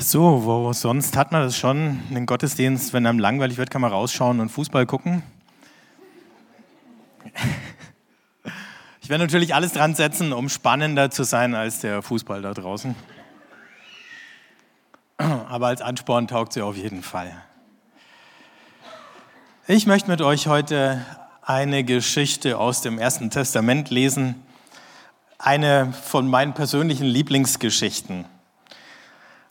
So, wo sonst hat man das schon, einen Gottesdienst, wenn einem langweilig wird, kann man rausschauen und Fußball gucken. Ich werde natürlich alles dran setzen, um spannender zu sein als der Fußball da draußen. Aber als Ansporn taugt sie auf jeden Fall. Ich möchte mit euch heute eine Geschichte aus dem Ersten Testament lesen. Eine von meinen persönlichen Lieblingsgeschichten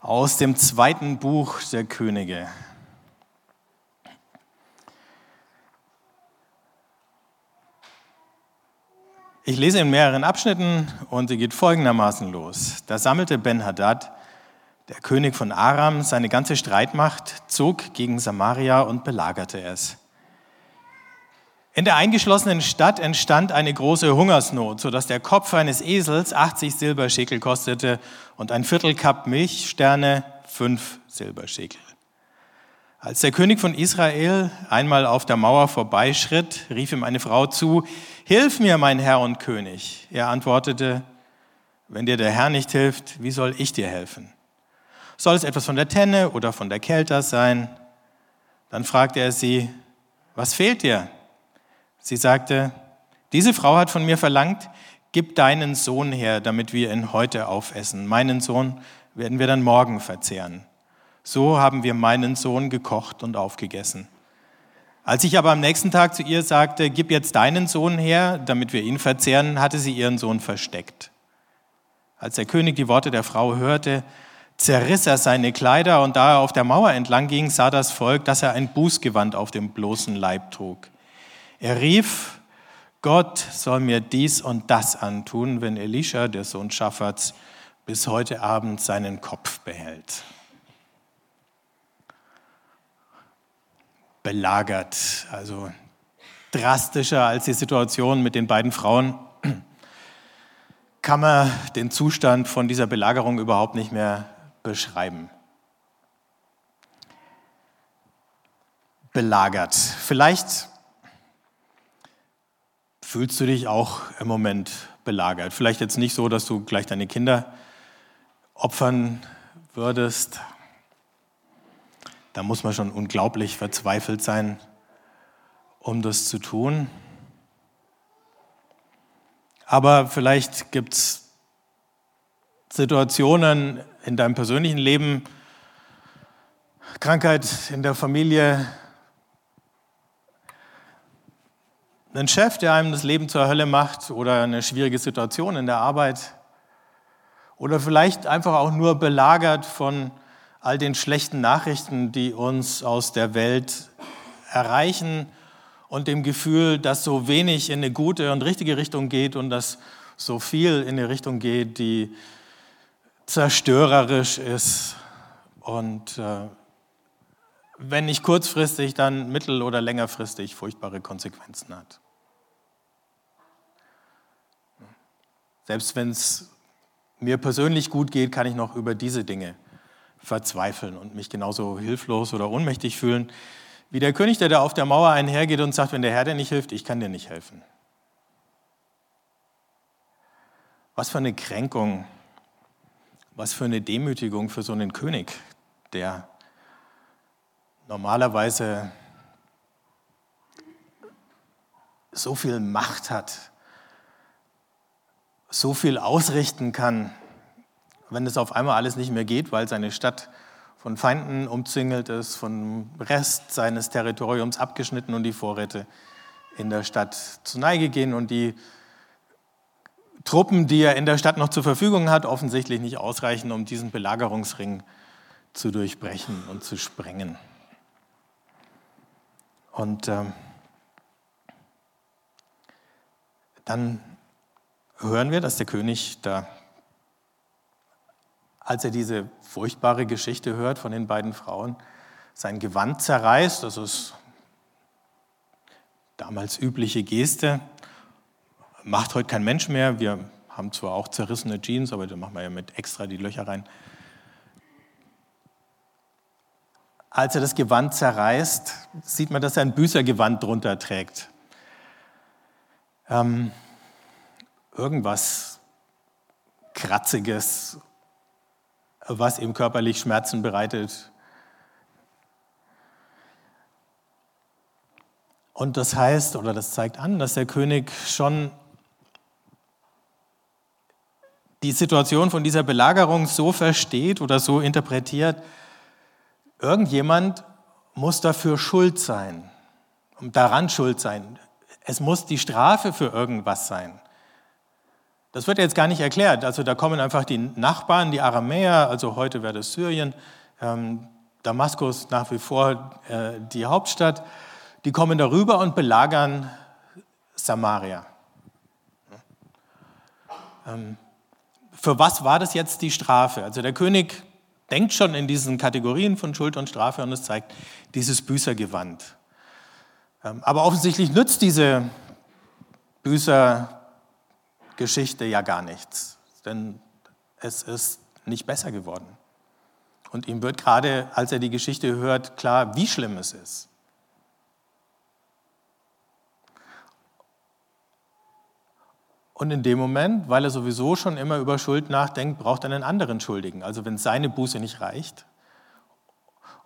aus dem zweiten Buch der Könige. Ich lese in mehreren Abschnitten und sie geht folgendermaßen los. Da sammelte Ben-Hadad, der König von Aram, seine ganze Streitmacht, zog gegen Samaria und belagerte es. In der eingeschlossenen Stadt entstand eine große Hungersnot, sodass der Kopf eines Esels 80 Silberschekel kostete und ein Viertelkapp Milchsterne fünf Silberschekel. Als der König von Israel einmal auf der Mauer vorbeischritt, rief ihm eine Frau zu, Hilf mir, mein Herr und König. Er antwortete, Wenn dir der Herr nicht hilft, wie soll ich dir helfen? Soll es etwas von der Tenne oder von der Kelter sein? Dann fragte er sie, Was fehlt dir? Sie sagte, diese Frau hat von mir verlangt, gib deinen Sohn her, damit wir ihn heute aufessen. Meinen Sohn werden wir dann morgen verzehren. So haben wir meinen Sohn gekocht und aufgegessen. Als ich aber am nächsten Tag zu ihr sagte, gib jetzt deinen Sohn her, damit wir ihn verzehren, hatte sie ihren Sohn versteckt. Als der König die Worte der Frau hörte, zerriss er seine Kleider und da er auf der Mauer entlang ging, sah das Volk, dass er ein Bußgewand auf dem bloßen Leib trug. Er rief, Gott soll mir dies und das antun, wenn Elisha, der Sohn Schaffats, bis heute Abend seinen Kopf behält. Belagert, also drastischer als die Situation mit den beiden Frauen, kann man den Zustand von dieser Belagerung überhaupt nicht mehr beschreiben. Belagert. Vielleicht Fühlst du dich auch im Moment belagert? Vielleicht jetzt nicht so, dass du gleich deine Kinder opfern würdest. Da muss man schon unglaublich verzweifelt sein, um das zu tun. Aber vielleicht gibt es Situationen in deinem persönlichen Leben, Krankheit in der Familie, Ein Chef, der einem das Leben zur Hölle macht oder eine schwierige Situation in der Arbeit oder vielleicht einfach auch nur belagert von all den schlechten Nachrichten, die uns aus der Welt erreichen und dem Gefühl, dass so wenig in eine gute und richtige Richtung geht und dass so viel in eine Richtung geht, die zerstörerisch ist und äh, wenn nicht kurzfristig, dann mittel- oder längerfristig furchtbare Konsequenzen hat. Selbst wenn es mir persönlich gut geht, kann ich noch über diese Dinge verzweifeln und mich genauso hilflos oder ohnmächtig fühlen, wie der König, der da auf der Mauer einhergeht und sagt, wenn der Herr dir nicht hilft, ich kann dir nicht helfen. Was für eine Kränkung, was für eine Demütigung für so einen König, der normalerweise so viel Macht hat, so viel ausrichten kann, wenn es auf einmal alles nicht mehr geht, weil seine Stadt von Feinden umzingelt ist, vom Rest seines Territoriums abgeschnitten und die Vorräte in der Stadt zu Neige gehen und die Truppen, die er in der Stadt noch zur Verfügung hat, offensichtlich nicht ausreichen, um diesen Belagerungsring zu durchbrechen und zu sprengen. Und äh, dann hören wir, dass der König da, als er diese furchtbare Geschichte hört von den beiden Frauen, sein Gewand zerreißt. Das ist damals übliche Geste. Macht heute kein Mensch mehr. Wir haben zwar auch zerrissene Jeans, aber da machen wir ja mit extra die Löcher rein. Als er das Gewand zerreißt, sieht man, dass er ein Büßergewand drunter trägt. Ähm, irgendwas Kratziges, was ihm körperlich Schmerzen bereitet. Und das heißt, oder das zeigt an, dass der König schon die Situation von dieser Belagerung so versteht oder so interpretiert, irgendjemand muss dafür schuld sein, daran schuld sein. Es muss die Strafe für irgendwas sein. Das wird jetzt gar nicht erklärt. Also da kommen einfach die Nachbarn, die Aramäer, also heute wäre das Syrien, ähm, Damaskus nach wie vor äh, die Hauptstadt, die kommen darüber und belagern Samaria. Ähm, für was war das jetzt die Strafe? Also der König denkt schon in diesen Kategorien von Schuld und Strafe und es zeigt dieses Büßergewand. Ähm, aber offensichtlich nützt diese Büßer Geschichte ja gar nichts, denn es ist nicht besser geworden. Und ihm wird gerade, als er die Geschichte hört, klar, wie schlimm es ist. Und in dem Moment, weil er sowieso schon immer über Schuld nachdenkt, braucht er einen anderen Schuldigen. Also wenn seine Buße nicht reicht.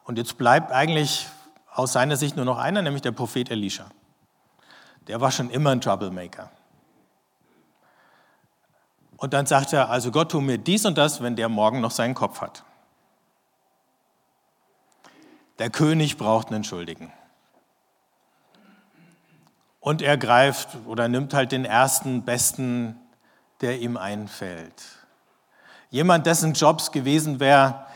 Und jetzt bleibt eigentlich aus seiner Sicht nur noch einer, nämlich der Prophet Elisha. Der war schon immer ein Troublemaker. Und dann sagt er, also Gott tu mir dies und das, wenn der morgen noch seinen Kopf hat. Der König braucht einen Schuldigen. Und er greift oder nimmt halt den ersten Besten, der ihm einfällt. Jemand, dessen Jobs gewesen wäre,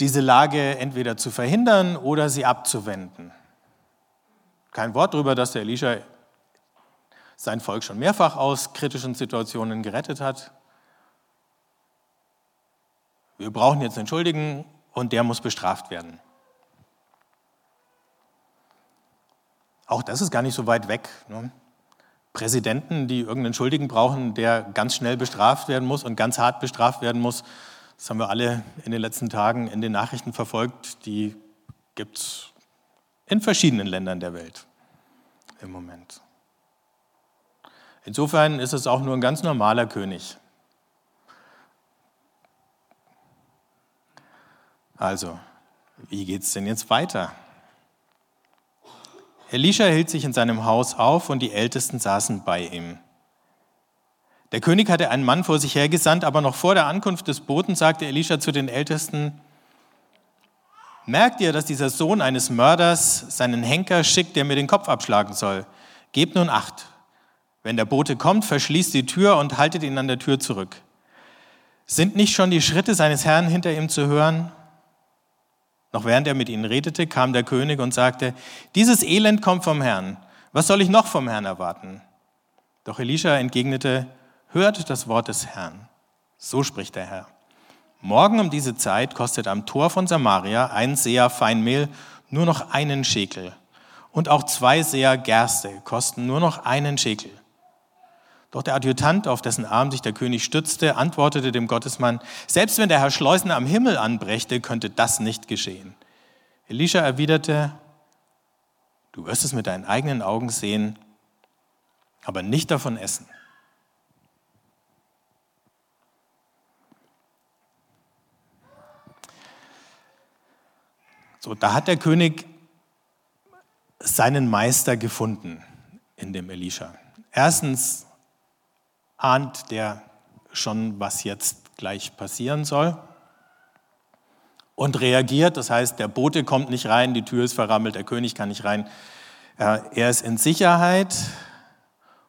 diese Lage entweder zu verhindern oder sie abzuwenden. Kein Wort darüber, dass der Elisha sein Volk schon mehrfach aus kritischen Situationen gerettet hat. Wir brauchen jetzt einen Schuldigen und der muss bestraft werden. Auch das ist gar nicht so weit weg. Ne? Präsidenten, die irgendeinen Schuldigen brauchen, der ganz schnell bestraft werden muss und ganz hart bestraft werden muss, das haben wir alle in den letzten Tagen in den Nachrichten verfolgt, die gibt es in verschiedenen Ländern der Welt im Moment. Insofern ist es auch nur ein ganz normaler König. Also, wie geht es denn jetzt weiter? Elisha hielt sich in seinem Haus auf und die Ältesten saßen bei ihm. Der König hatte einen Mann vor sich hergesandt, aber noch vor der Ankunft des Boten sagte Elisha zu den Ältesten, Merkt ihr, dass dieser Sohn eines Mörders seinen Henker schickt, der mir den Kopf abschlagen soll? Gebt nun acht. Wenn der Bote kommt, verschließt die Tür und haltet ihn an der Tür zurück. Sind nicht schon die Schritte seines Herrn hinter ihm zu hören? Noch während er mit ihnen redete, kam der König und sagte, dieses Elend kommt vom Herrn. Was soll ich noch vom Herrn erwarten? Doch Elisha entgegnete, hört das Wort des Herrn. So spricht der Herr. Morgen um diese Zeit kostet am Tor von Samaria ein Seher Feinmehl nur noch einen Schekel. Und auch zwei Seher Gerste kosten nur noch einen Schekel. Doch der Adjutant, auf dessen Arm sich der König stützte, antwortete dem Gottesmann, selbst wenn der Herr Schleusen am Himmel anbrächte, könnte das nicht geschehen. Elisha erwiderte, du wirst es mit deinen eigenen Augen sehen, aber nicht davon essen. So, da hat der König seinen Meister gefunden in dem Elisha. Erstens ahnt der schon, was jetzt gleich passieren soll und reagiert. Das heißt, der Bote kommt nicht rein, die Tür ist verrammelt, der König kann nicht rein. Er ist in Sicherheit.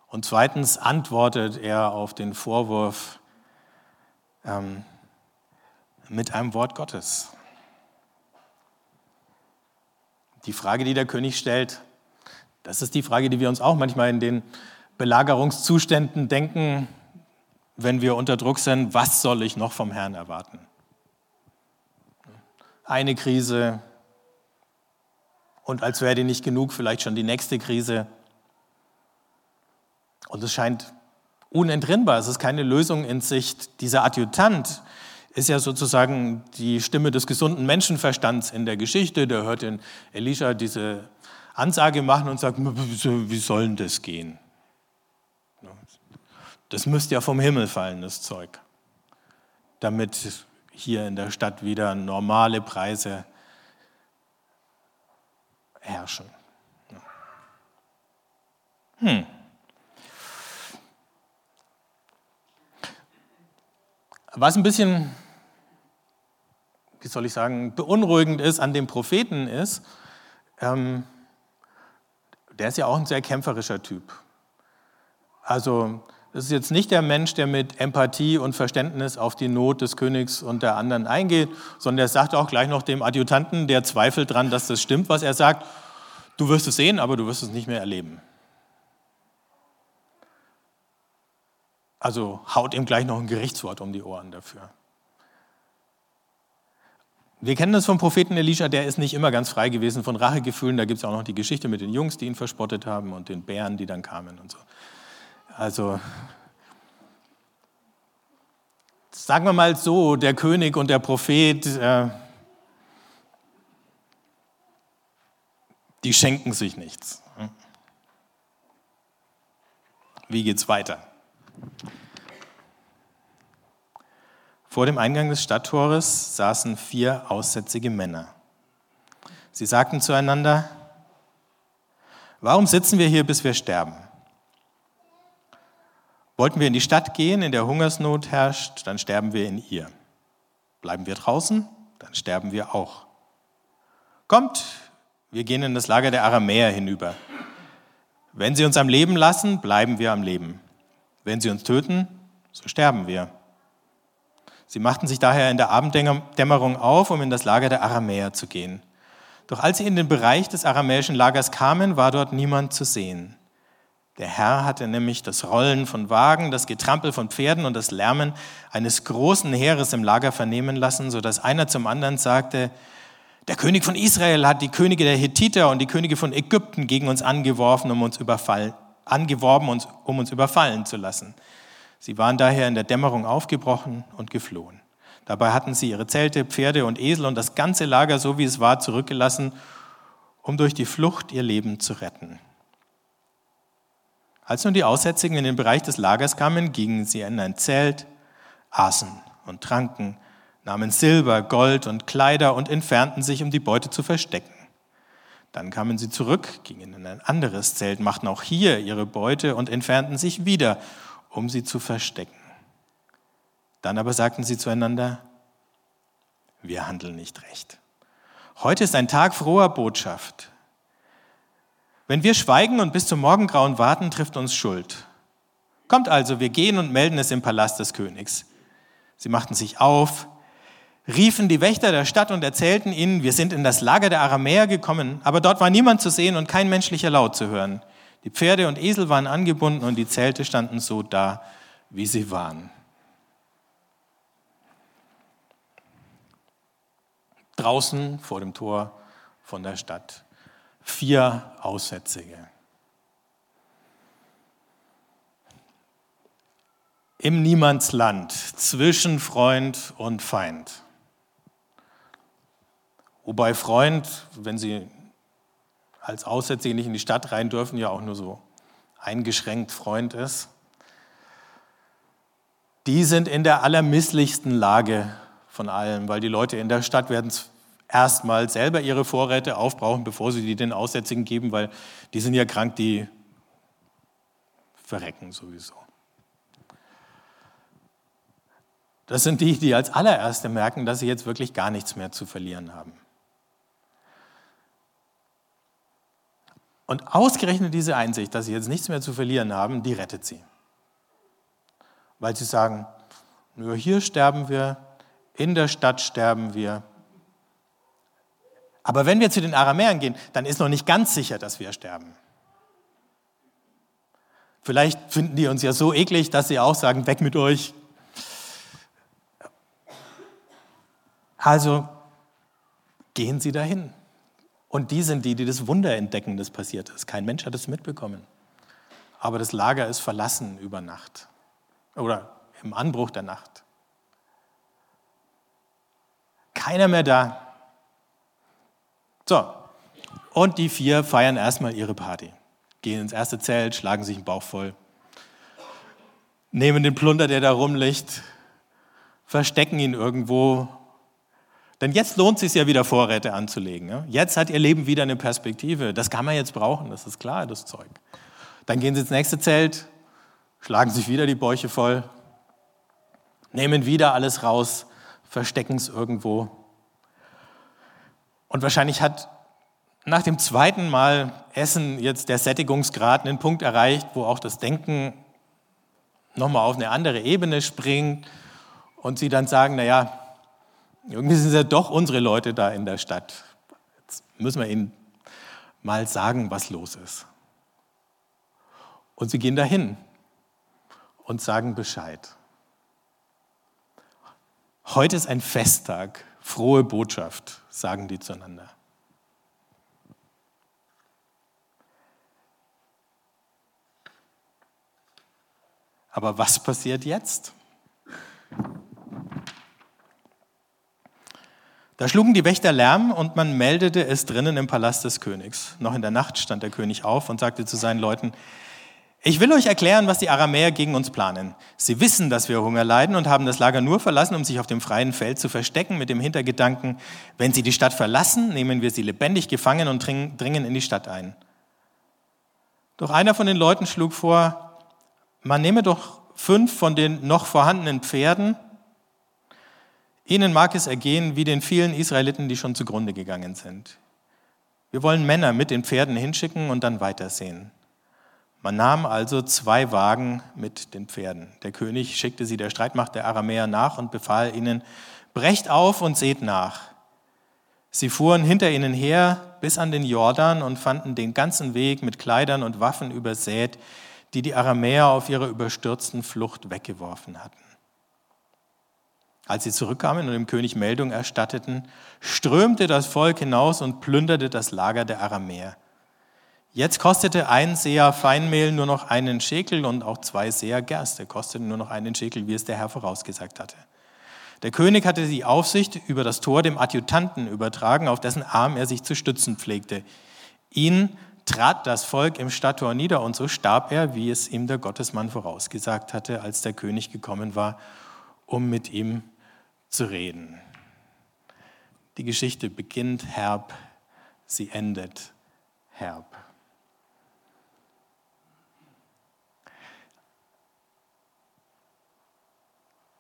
Und zweitens antwortet er auf den Vorwurf ähm, mit einem Wort Gottes. Die Frage, die der König stellt, das ist die Frage, die wir uns auch manchmal in den Belagerungszuständen denken, wenn wir unter Druck sind, was soll ich noch vom Herrn erwarten? Eine Krise und als wäre die nicht genug, vielleicht schon die nächste Krise. Und es scheint unentrinnbar, es ist keine Lösung in Sicht. Dieser Adjutant ist ja sozusagen die Stimme des gesunden Menschenverstands in der Geschichte. Der hört den Elisha diese Ansage machen und sagt, wie soll denn das gehen? Das müsste ja vom Himmel fallen, das Zeug, damit hier in der Stadt wieder normale Preise herrschen. Hm. Was ein bisschen, wie soll ich sagen, beunruhigend ist an dem Propheten ist, ähm, der ist ja auch ein sehr kämpferischer Typ. Also das ist jetzt nicht der Mensch, der mit Empathie und Verständnis auf die Not des Königs und der anderen eingeht, sondern der sagt auch gleich noch dem Adjutanten, der zweifelt dran, dass das stimmt, was er sagt, du wirst es sehen, aber du wirst es nicht mehr erleben. Also haut ihm gleich noch ein Gerichtswort um die Ohren dafür. Wir kennen das vom Propheten Elisha, der ist nicht immer ganz frei gewesen von Rachegefühlen. Da gibt es auch noch die Geschichte mit den Jungs, die ihn verspottet haben und den Bären, die dann kamen und so. Also sagen wir mal so, der König und der Prophet, äh, die schenken sich nichts. Wie geht's weiter? Vor dem Eingang des Stadttores saßen vier aussätzige Männer. Sie sagten zueinander, warum sitzen wir hier, bis wir sterben? Wollten wir in die Stadt gehen, in der Hungersnot herrscht, dann sterben wir in ihr. Bleiben wir draußen, dann sterben wir auch. Kommt, wir gehen in das Lager der Aramäer hinüber. Wenn sie uns am Leben lassen, bleiben wir am Leben. Wenn sie uns töten, so sterben wir. Sie machten sich daher in der Abenddämmerung auf, um in das Lager der Aramäer zu gehen. Doch als sie in den Bereich des aramäischen Lagers kamen, war dort niemand zu sehen. Der Herr hatte nämlich das Rollen von Wagen, das Getrampel von Pferden und das Lärmen eines großen Heeres im Lager vernehmen lassen, so dass einer zum anderen sagte, der König von Israel hat die Könige der Hethiter und die Könige von Ägypten gegen uns angeworfen, um uns überfallen, angeworben, um uns überfallen zu lassen. Sie waren daher in der Dämmerung aufgebrochen und geflohen. Dabei hatten sie ihre Zelte, Pferde und Esel und das ganze Lager, so wie es war, zurückgelassen, um durch die Flucht ihr Leben zu retten. Als nun die Aussätzigen in den Bereich des Lagers kamen, gingen sie in ein Zelt, aßen und tranken, nahmen Silber, Gold und Kleider und entfernten sich, um die Beute zu verstecken. Dann kamen sie zurück, gingen in ein anderes Zelt, machten auch hier ihre Beute und entfernten sich wieder, um sie zu verstecken. Dann aber sagten sie zueinander, wir handeln nicht recht. Heute ist ein Tag froher Botschaft. Wenn wir schweigen und bis zum Morgengrauen warten, trifft uns Schuld. Kommt also, wir gehen und melden es im Palast des Königs. Sie machten sich auf, riefen die Wächter der Stadt und erzählten ihnen, wir sind in das Lager der Aramäer gekommen, aber dort war niemand zu sehen und kein menschlicher Laut zu hören. Die Pferde und Esel waren angebunden und die Zelte standen so da, wie sie waren. Draußen vor dem Tor von der Stadt vier Aussätzige. Im Niemandsland zwischen Freund und Feind. Wobei Freund, wenn sie als Aussätzige nicht in die Stadt rein dürfen, ja auch nur so eingeschränkt Freund ist. Die sind in der allermisslichsten Lage von allen, weil die Leute in der Stadt werden erstmal selber ihre Vorräte aufbrauchen, bevor sie die den Aussätzigen geben, weil die sind ja krank, die verrecken sowieso. Das sind die, die als allererste merken, dass sie jetzt wirklich gar nichts mehr zu verlieren haben. Und ausgerechnet diese Einsicht, dass sie jetzt nichts mehr zu verlieren haben, die rettet sie. Weil sie sagen, nur hier sterben wir, in der Stadt sterben wir, aber wenn wir zu den Aramäern gehen, dann ist noch nicht ganz sicher, dass wir sterben. Vielleicht finden die uns ja so eklig, dass sie auch sagen, weg mit euch. Also gehen sie dahin. Und die sind die, die das Wunder entdecken, das passiert ist. Kein Mensch hat es mitbekommen. Aber das Lager ist verlassen über Nacht oder im Anbruch der Nacht. Keiner mehr da. So, und die vier feiern erstmal ihre Party. Gehen ins erste Zelt, schlagen sich den Bauch voll, nehmen den Plunder, der da rumliegt, verstecken ihn irgendwo. Denn jetzt lohnt es sich ja wieder Vorräte anzulegen. Jetzt hat ihr Leben wieder eine Perspektive. Das kann man jetzt brauchen, das ist klar, das Zeug. Dann gehen sie ins nächste Zelt, schlagen sich wieder die Bäuche voll, nehmen wieder alles raus, verstecken es irgendwo. Und wahrscheinlich hat nach dem zweiten Mal Essen jetzt der Sättigungsgrad einen Punkt erreicht, wo auch das Denken nochmal auf eine andere Ebene springt und sie dann sagen, naja, irgendwie sind es ja doch unsere Leute da in der Stadt. Jetzt müssen wir ihnen mal sagen, was los ist. Und sie gehen dahin und sagen Bescheid. Heute ist ein Festtag, frohe Botschaft, sagen die zueinander. Aber was passiert jetzt? Da schlugen die Wächter Lärm und man meldete es drinnen im Palast des Königs. Noch in der Nacht stand der König auf und sagte zu seinen Leuten, ich will euch erklären, was die Aramäer gegen uns planen. Sie wissen, dass wir Hunger leiden und haben das Lager nur verlassen, um sich auf dem freien Feld zu verstecken, mit dem Hintergedanken, wenn sie die Stadt verlassen, nehmen wir sie lebendig gefangen und dringen in die Stadt ein. Doch einer von den Leuten schlug vor, man nehme doch fünf von den noch vorhandenen Pferden. Ihnen mag es ergehen wie den vielen Israeliten, die schon zugrunde gegangen sind. Wir wollen Männer mit den Pferden hinschicken und dann weitersehen. Man nahm also zwei Wagen mit den Pferden. Der König schickte sie der Streitmacht der Aramäer nach und befahl ihnen, brecht auf und seht nach. Sie fuhren hinter ihnen her bis an den Jordan und fanden den ganzen Weg mit Kleidern und Waffen übersät, die die Aramäer auf ihrer überstürzten Flucht weggeworfen hatten. Als sie zurückkamen und dem König Meldung erstatteten, strömte das Volk hinaus und plünderte das Lager der Aramäer. Jetzt kostete ein Seher Feinmehl nur noch einen Schekel und auch zwei Seher Gerste kosteten nur noch einen Schekel, wie es der Herr vorausgesagt hatte. Der König hatte die Aufsicht über das Tor dem Adjutanten übertragen, auf dessen Arm er sich zu stützen pflegte. Ihn trat das Volk im Stadttor nieder und so starb er, wie es ihm der Gottesmann vorausgesagt hatte, als der König gekommen war, um mit ihm zu reden. Die Geschichte beginnt herb, sie endet herb.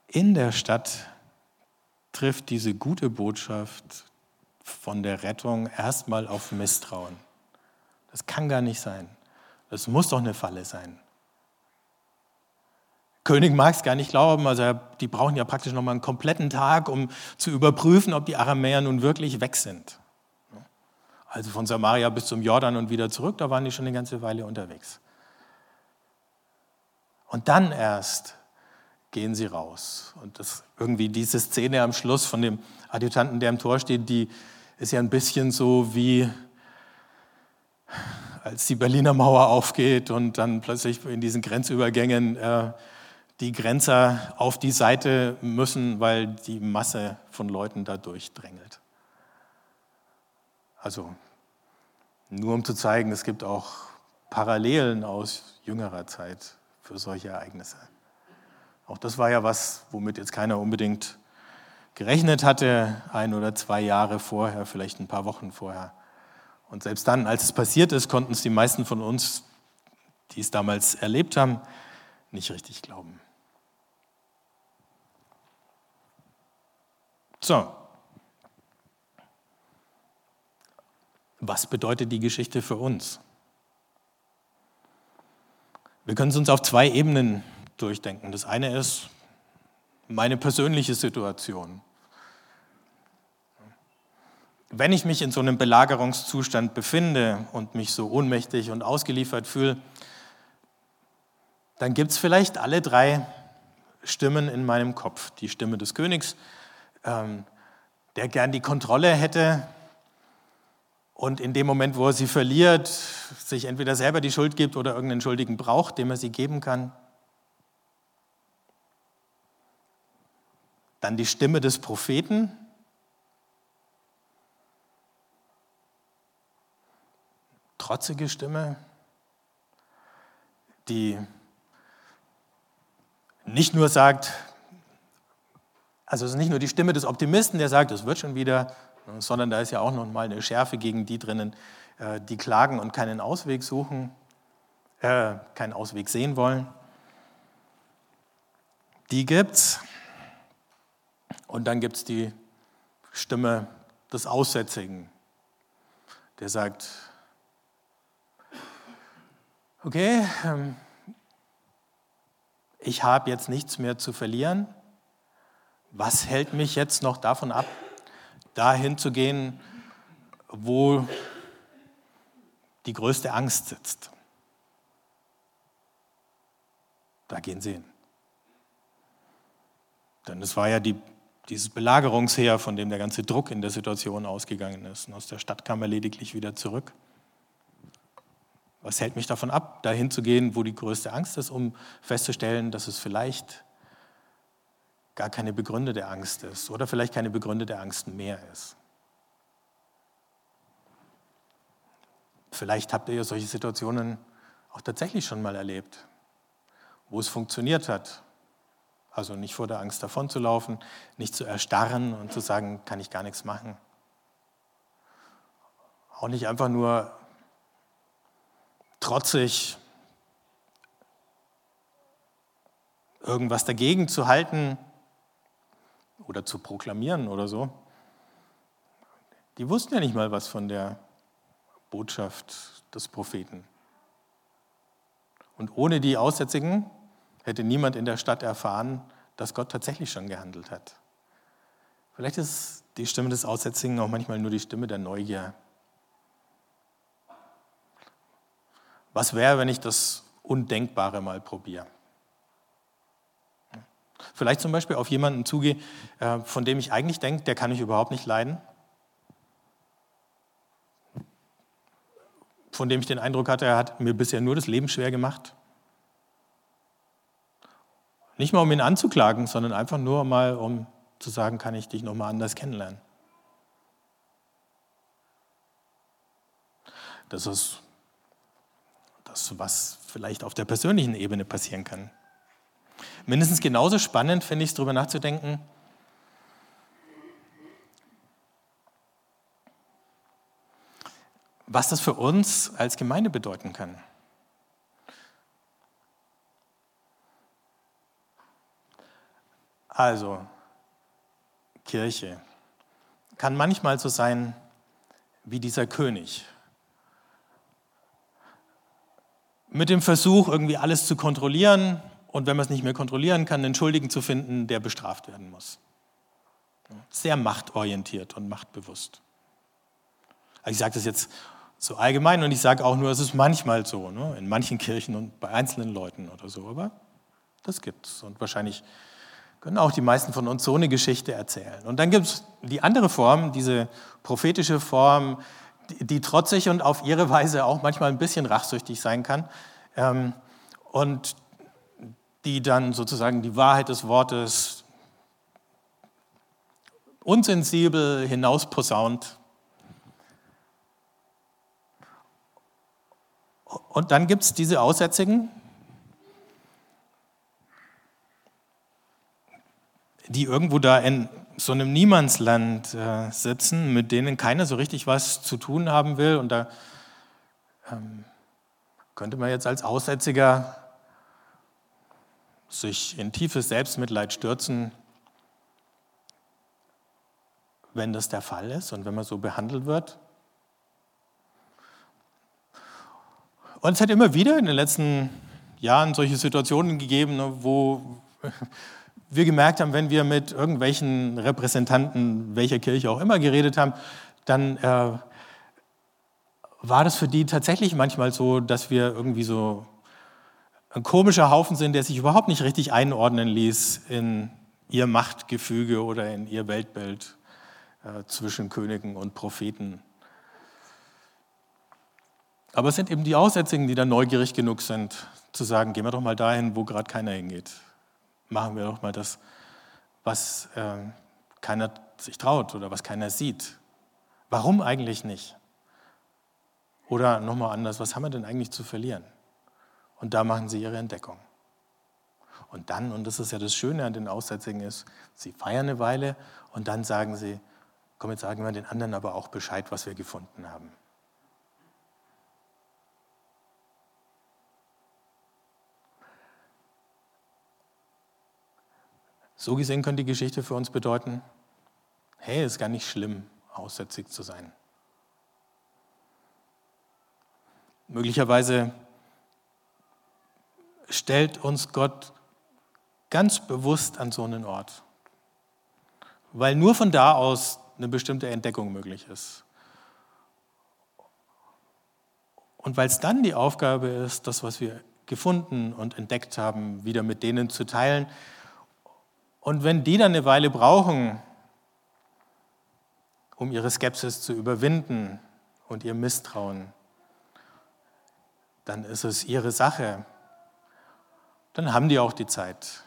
In der Stadt trifft diese gute Botschaft von der Rettung erstmal auf Misstrauen. Das kann gar nicht sein. Das muss doch eine Falle sein. König mag es gar nicht glauben, also die brauchen ja praktisch noch mal einen kompletten Tag, um zu überprüfen, ob die Aramäer nun wirklich weg sind. Also von Samaria bis zum Jordan und wieder zurück, da waren die schon eine ganze Weile unterwegs. Und dann erst gehen sie raus. Und das, irgendwie diese Szene am Schluss von dem Adjutanten, der am Tor steht, die ist ja ein bisschen so wie als die Berliner Mauer aufgeht und dann plötzlich in diesen Grenzübergängen äh, die Grenzer auf die Seite müssen, weil die Masse von Leuten da durchdrängelt. Also nur um zu zeigen, es gibt auch Parallelen aus jüngerer Zeit für solche Ereignisse. Auch das war ja was, womit jetzt keiner unbedingt gerechnet hatte, ein oder zwei Jahre vorher, vielleicht ein paar Wochen vorher. Und selbst dann, als es passiert ist, konnten es die meisten von uns, die es damals erlebt haben, nicht richtig glauben. So. Was bedeutet die Geschichte für uns? Wir können es uns auf zwei Ebenen durchdenken. Das eine ist meine persönliche Situation wenn ich mich in so einem Belagerungszustand befinde und mich so ohnmächtig und ausgeliefert fühle, dann gibt es vielleicht alle drei Stimmen in meinem Kopf. Die Stimme des Königs, ähm, der gern die Kontrolle hätte und in dem Moment, wo er sie verliert, sich entweder selber die Schuld gibt oder irgendeinen Schuldigen braucht, dem er sie geben kann. Dann die Stimme des Propheten, trotzige Stimme, die nicht nur sagt, Also es ist nicht nur die Stimme des Optimisten, der sagt, es wird schon wieder, sondern da ist ja auch noch mal eine Schärfe gegen die drinnen, äh, die klagen und keinen Ausweg suchen, äh, keinen Ausweg sehen wollen. Die gibt's. Und dann gibt es die Stimme des Aussätzigen, der sagt, okay, ähm, ich habe jetzt nichts mehr zu verlieren. Was hält mich jetzt noch davon ab, dahin zu gehen, wo die größte Angst sitzt? Da gehen sie hin. Denn es war ja die, dieses Belagerungsheer, von dem der ganze Druck in der Situation ausgegangen ist. Und aus der Stadt kam er lediglich wieder zurück. Was hält mich davon ab, dahin zu gehen, wo die größte Angst ist, um festzustellen, dass es vielleicht gar keine begründete Angst ist oder vielleicht keine begründete Angst mehr ist? Vielleicht habt ihr ja solche Situationen auch tatsächlich schon mal erlebt, wo es funktioniert hat, also nicht vor der Angst davonzulaufen, nicht zu erstarren und zu sagen, kann ich gar nichts machen. Auch nicht einfach nur trotzig irgendwas dagegen zu halten oder zu proklamieren oder so. Die wussten ja nicht mal was von der Botschaft des Propheten. Und ohne die Aussätzigen hätte niemand in der Stadt erfahren, dass Gott tatsächlich schon gehandelt hat. Vielleicht ist die Stimme des Aussätzigen auch manchmal nur die Stimme der Neugier. Was wäre, wenn ich das Undenkbare mal probiere? Vielleicht zum Beispiel auf jemanden zugehe, äh, von dem ich eigentlich denke, der kann mich überhaupt nicht leiden. Von dem ich den Eindruck hatte, er hat mir bisher nur das Leben schwer gemacht. Nicht mal um ihn anzuklagen, sondern einfach nur mal, um zu sagen, kann ich dich nochmal anders kennenlernen. Das ist das, was vielleicht auf der persönlichen Ebene passieren kann. Mindestens genauso spannend finde ich es, darüber nachzudenken, was das für uns als Gemeinde bedeuten kann. Also, Kirche kann manchmal so sein wie dieser König. Mit dem Versuch, irgendwie alles zu kontrollieren und wenn man es nicht mehr kontrollieren kann, einen Schuldigen zu finden, der bestraft werden muss. Sehr machtorientiert und machtbewusst. Also ich sage das jetzt so allgemein und ich sage auch nur, es ist manchmal so, ne? in manchen Kirchen und bei einzelnen Leuten oder so, aber das gibt es und wahrscheinlich können auch die meisten von uns so eine Geschichte erzählen. Und dann gibt es die andere Form, diese prophetische Form, die, trotzig und auf ihre Weise auch manchmal ein bisschen rachsüchtig sein kann. Ähm, und die dann sozusagen die Wahrheit des Wortes unsensibel hinausposaunt. Und dann gibt es diese Aussätzigen, die irgendwo da in so einem Niemandsland äh, sitzen, mit denen keiner so richtig was zu tun haben will. Und da ähm, könnte man jetzt als Aussätziger sich in tiefes Selbstmitleid stürzen, wenn das der Fall ist und wenn man so behandelt wird. Und es hat immer wieder in den letzten Jahren solche Situationen gegeben, ne, wo wir gemerkt haben, wenn wir mit irgendwelchen Repräsentanten welcher Kirche auch immer geredet haben, dann äh, war das für die tatsächlich manchmal so, dass wir irgendwie so ein komischer Haufen sind, der sich überhaupt nicht richtig einordnen ließ in ihr Machtgefüge oder in ihr Weltbild äh, zwischen Königen und Propheten. Aber es sind eben die Aussätzigen, die dann neugierig genug sind, zu sagen, gehen wir doch mal dahin, wo gerade keiner hingeht machen wir doch mal das, was äh, keiner sich traut oder was keiner sieht. Warum eigentlich nicht? Oder nochmal anders, was haben wir denn eigentlich zu verlieren? Und da machen sie ihre Entdeckung. Und dann, und das ist ja das Schöne an den Aussätzigen, ist, sie feiern eine Weile und dann sagen sie, komm, jetzt sagen wir den anderen aber auch Bescheid, was wir gefunden haben. So gesehen könnte die Geschichte für uns bedeuten, hey, es ist gar nicht schlimm, aussätzig zu sein. Möglicherweise stellt uns Gott ganz bewusst an so einen Ort, weil nur von da aus eine bestimmte Entdeckung möglich ist. Und weil es dann die Aufgabe ist, das, was wir gefunden und entdeckt haben, wieder mit denen zu teilen. Und wenn die dann eine Weile brauchen, um ihre Skepsis zu überwinden und ihr Misstrauen, dann ist es ihre Sache. Dann haben die auch die Zeit.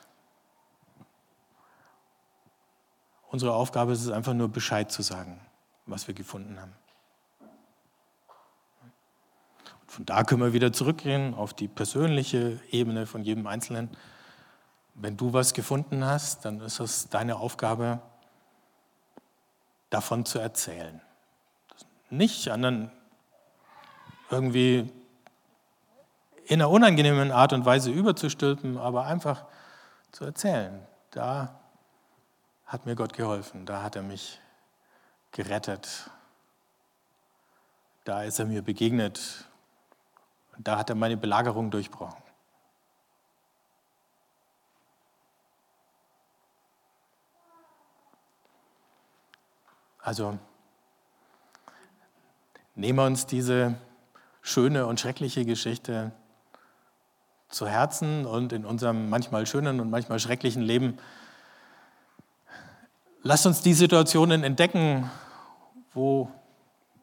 Unsere Aufgabe ist es einfach nur Bescheid zu sagen, was wir gefunden haben. Und von da können wir wieder zurückgehen auf die persönliche Ebene von jedem Einzelnen. Wenn du was gefunden hast, dann ist es deine Aufgabe, davon zu erzählen. Nicht anderen irgendwie in einer unangenehmen Art und Weise überzustülpen, aber einfach zu erzählen. Da hat mir Gott geholfen, da hat er mich gerettet, da ist er mir begegnet, da hat er meine Belagerung durchbrochen. Also nehmen wir uns diese schöne und schreckliche Geschichte zu Herzen und in unserem manchmal schönen und manchmal schrecklichen Leben. Lasst uns die Situationen entdecken, wo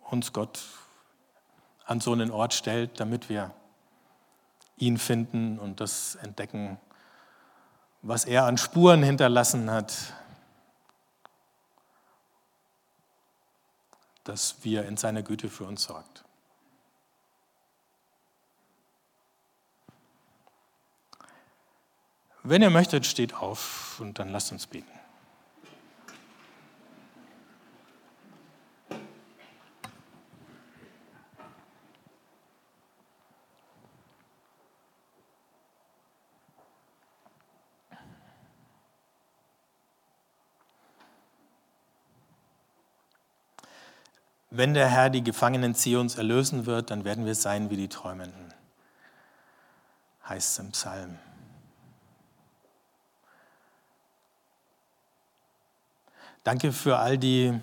uns Gott an so einen Ort stellt, damit wir ihn finden und das entdecken, was er an Spuren hinterlassen hat, dass wir in seiner Güte für uns sorgt. Wenn ihr möchtet, steht auf und dann lasst uns beten. Wenn der Herr die Gefangenen Zions erlösen wird, dann werden wir sein wie die Träumenden, heißt es im Psalm. Danke für all die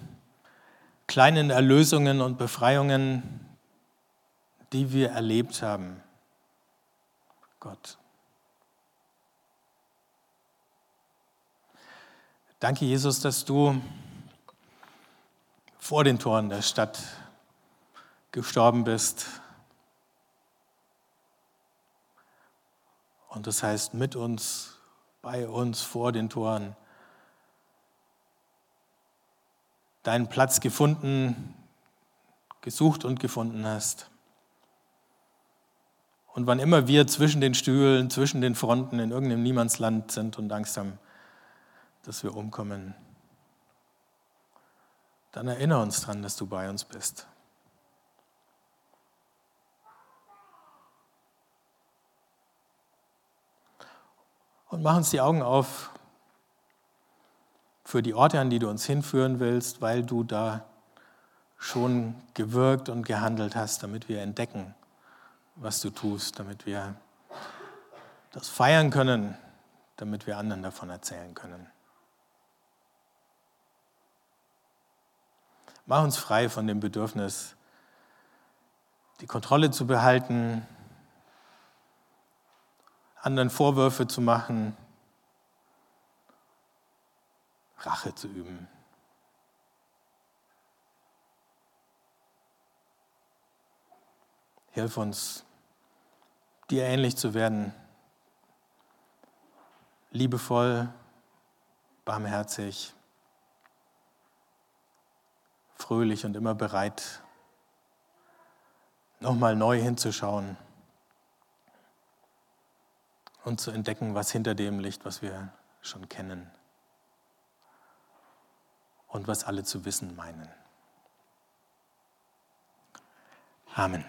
kleinen Erlösungen und Befreiungen, die wir erlebt haben. Gott. Danke, Jesus, dass du vor den Toren der Stadt gestorben bist. Und das heißt mit uns, bei uns, vor den Toren deinen Platz gefunden, gesucht und gefunden hast. Und wann immer wir zwischen den Stühlen, zwischen den Fronten in irgendeinem Niemandsland sind und Angst haben, dass wir umkommen, dann erinnere uns daran, dass du bei uns bist. Und mach uns die Augen auf für die Orte, an die du uns hinführen willst, weil du da schon gewirkt und gehandelt hast, damit wir entdecken, was du tust, damit wir das feiern können, damit wir anderen davon erzählen können. Mach uns frei von dem Bedürfnis, die Kontrolle zu behalten, anderen Vorwürfe zu machen, Rache zu üben. Hilf uns, dir ähnlich zu werden, liebevoll, barmherzig, fröhlich und immer bereit, nochmal neu hinzuschauen und zu entdecken, was hinter dem liegt, was wir schon kennen und was alle zu wissen meinen. Amen.